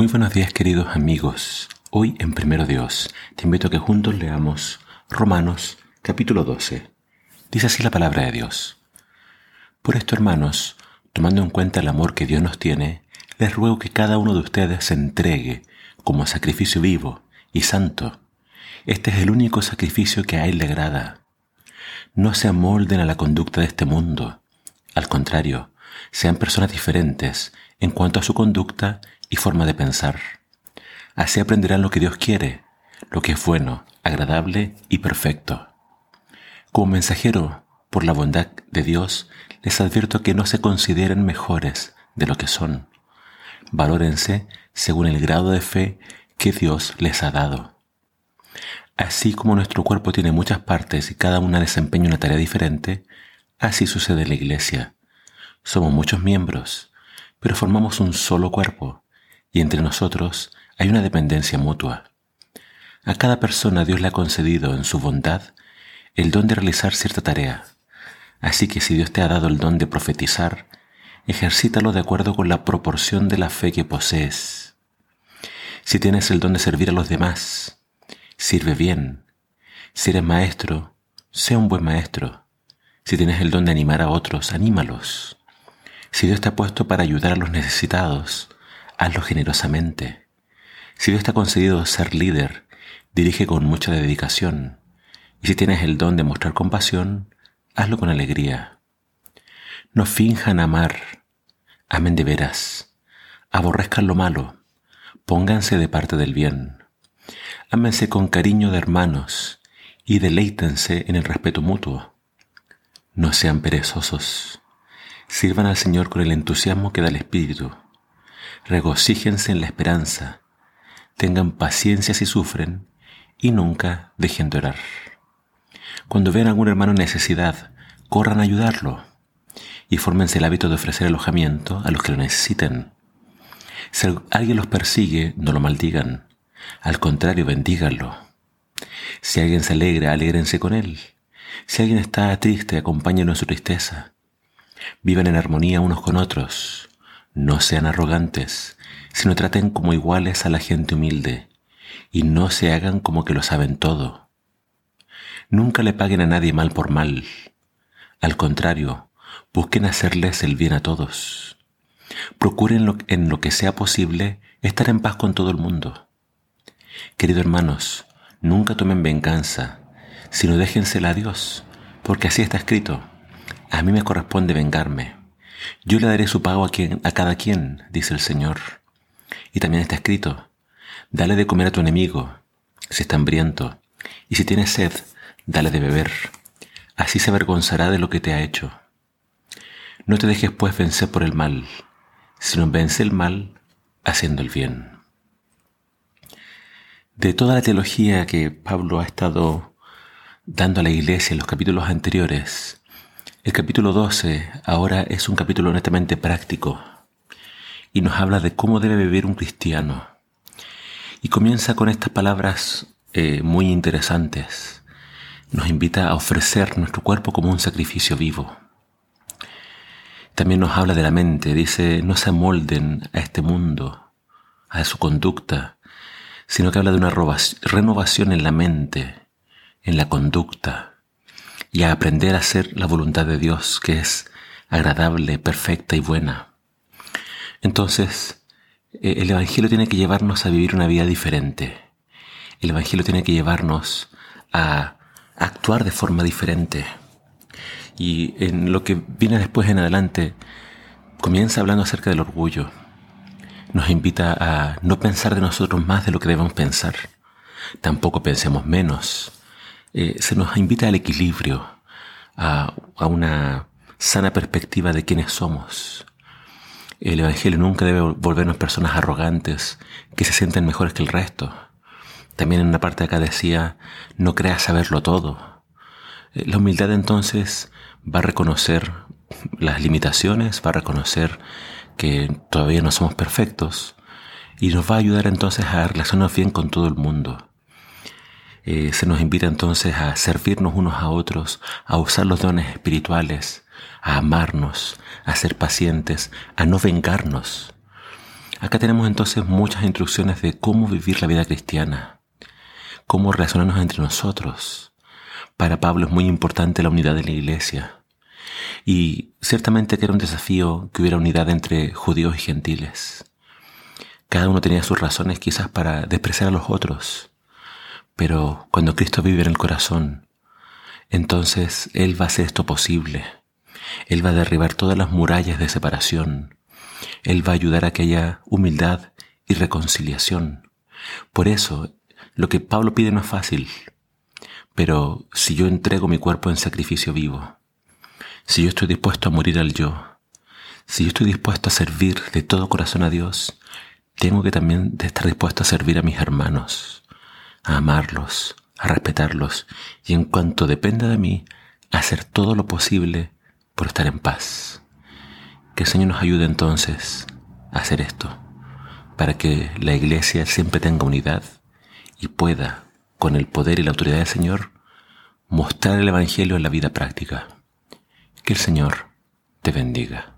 Muy buenos días queridos amigos. Hoy en Primero Dios te invito a que juntos leamos Romanos capítulo 12. Dice así la palabra de Dios. Por esto hermanos, tomando en cuenta el amor que Dios nos tiene, les ruego que cada uno de ustedes se entregue como sacrificio vivo y santo. Este es el único sacrificio que a Él le agrada. No se amolden a la conducta de este mundo. Al contrario, sean personas diferentes en cuanto a su conducta y forma de pensar. Así aprenderán lo que Dios quiere, lo que es bueno, agradable y perfecto. Como mensajero, por la bondad de Dios, les advierto que no se consideren mejores de lo que son. Valórense según el grado de fe que Dios les ha dado. Así como nuestro cuerpo tiene muchas partes y cada una desempeña una tarea diferente, así sucede en la iglesia. Somos muchos miembros, pero formamos un solo cuerpo y entre nosotros hay una dependencia mutua. A cada persona Dios le ha concedido en su bondad el don de realizar cierta tarea. Así que si Dios te ha dado el don de profetizar, ejercítalo de acuerdo con la proporción de la fe que posees. Si tienes el don de servir a los demás, sirve bien. Si eres maestro, sé un buen maestro. Si tienes el don de animar a otros, anímalos. Si Dios te ha puesto para ayudar a los necesitados, hazlo generosamente. Si Dios te ha concedido ser líder, dirige con mucha dedicación. Y si tienes el don de mostrar compasión, hazlo con alegría. No finjan amar, amen de veras. Aborrezcan lo malo, pónganse de parte del bien. Ámense con cariño de hermanos y deleítense en el respeto mutuo. No sean perezosos. Sirvan al Señor con el entusiasmo que da el Espíritu regocíjense en la esperanza, tengan paciencia si sufren y nunca dejen de orar. Cuando vean a algún hermano en necesidad, corran a ayudarlo y fórmense el hábito de ofrecer alojamiento a los que lo necesiten. Si alguien los persigue, no lo maldigan, al contrario, bendíganlo. Si alguien se alegra, alégrense con él. Si alguien está triste, acompáñenlo en su tristeza. Vivan en armonía unos con otros. No sean arrogantes, sino traten como iguales a la gente humilde, y no se hagan como que lo saben todo. Nunca le paguen a nadie mal por mal. Al contrario, busquen hacerles el bien a todos. Procuren en lo que sea posible estar en paz con todo el mundo. Queridos hermanos, nunca tomen venganza, sino déjensela a Dios, porque así está escrito. A mí me corresponde vengarme yo le daré su pago a, quien, a cada quien, dice el Señor. Y también está escrito, dale de comer a tu enemigo, si está hambriento, y si tiene sed, dale de beber. Así se avergonzará de lo que te ha hecho. No te dejes pues vencer por el mal, sino vence el mal haciendo el bien. De toda la teología que Pablo ha estado dando a la iglesia en los capítulos anteriores, el capítulo 12 ahora es un capítulo honestamente práctico y nos habla de cómo debe vivir un cristiano. Y comienza con estas palabras eh, muy interesantes. Nos invita a ofrecer nuestro cuerpo como un sacrificio vivo. También nos habla de la mente, dice, no se amolden a este mundo, a su conducta, sino que habla de una renovación en la mente, en la conducta y a aprender a hacer la voluntad de Dios, que es agradable, perfecta y buena. Entonces, eh, el Evangelio tiene que llevarnos a vivir una vida diferente. El Evangelio tiene que llevarnos a actuar de forma diferente. Y en lo que viene después en adelante, comienza hablando acerca del orgullo. Nos invita a no pensar de nosotros más de lo que debemos pensar. Tampoco pensemos menos eh, se nos invita al equilibrio, a, una sana perspectiva de quiénes somos. El Evangelio nunca debe volvernos personas arrogantes que se sienten mejores que el resto. También en una parte de acá decía, no creas saberlo todo. Eh, la humildad entonces va a reconocer las limitaciones, va a reconocer que todavía no somos perfectos y nos va a ayudar entonces a relacionarnos bien con todo el mundo. Eh, se nos invita entonces a servirnos unos a otros, a usar los dones espirituales, a amarnos, a ser pacientes, a no vengarnos, Acá tenemos entonces muchas instrucciones de cómo vivir la vida cristiana, cómo relacionarnos entre nosotros. Para Pablo es muy importante la unidad de la iglesia. Y ciertamente que era un desafío que hubiera unidad entre judíos y gentiles. Cada uno tenía sus razones quizás para despreciar a los otros. Pero cuando Cristo vive en el corazón, entonces Él va a hacer esto posible. Él va a derribar todas las murallas de separación. Él va a ayudar a que haya humildad y reconciliación. Por eso, lo que Pablo pide no es fácil. Pero si yo entrego mi cuerpo en sacrificio vivo, si yo estoy dispuesto a morir al yo, si yo estoy dispuesto a servir de todo corazón a Dios, tengo que también estar dispuesto a servir a mis hermanos, a amarlos, a respetarlos y en cuanto dependa de mí, hacer todo lo posible por estar en paz. Que el Señor nos ayude entonces a hacer esto, para que la iglesia siempre tenga unidad y pueda, con el poder y la autoridad del Señor, mostrar el Evangelio en la vida práctica. Que el Señor te bendiga.